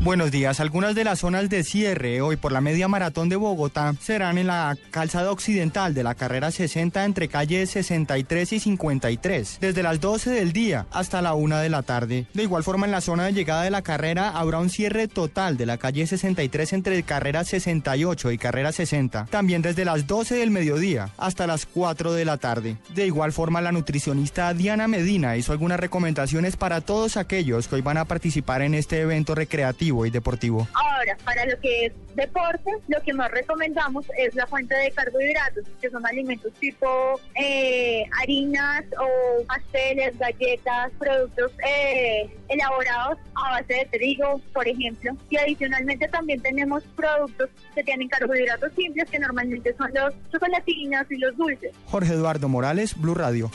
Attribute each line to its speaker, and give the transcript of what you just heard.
Speaker 1: Buenos días. Algunas de las zonas de cierre hoy por la media maratón de Bogotá serán en la calzada occidental de la carrera 60 entre calles 63 y 53, desde las 12 del día hasta la 1 de la tarde. De igual forma, en la zona de llegada de la carrera habrá un cierre total de la calle 63 entre carrera 68 y carrera 60, también desde las 12 del mediodía hasta las 4 de la tarde. De igual forma, la nutricionista Diana Medina hizo algunas recomendaciones para todos aquellos que hoy van a participar en este evento recreativo y deportivo.
Speaker 2: Ahora, para lo que es deporte, lo que más recomendamos es la fuente de carbohidratos, que son alimentos tipo eh, harinas o pasteles, galletas, productos eh, elaborados a base de trigo, por ejemplo. Y adicionalmente también tenemos productos que tienen carbohidratos simples, que normalmente son los chocolatinas y los dulces.
Speaker 1: Jorge Eduardo Morales, Blue Radio.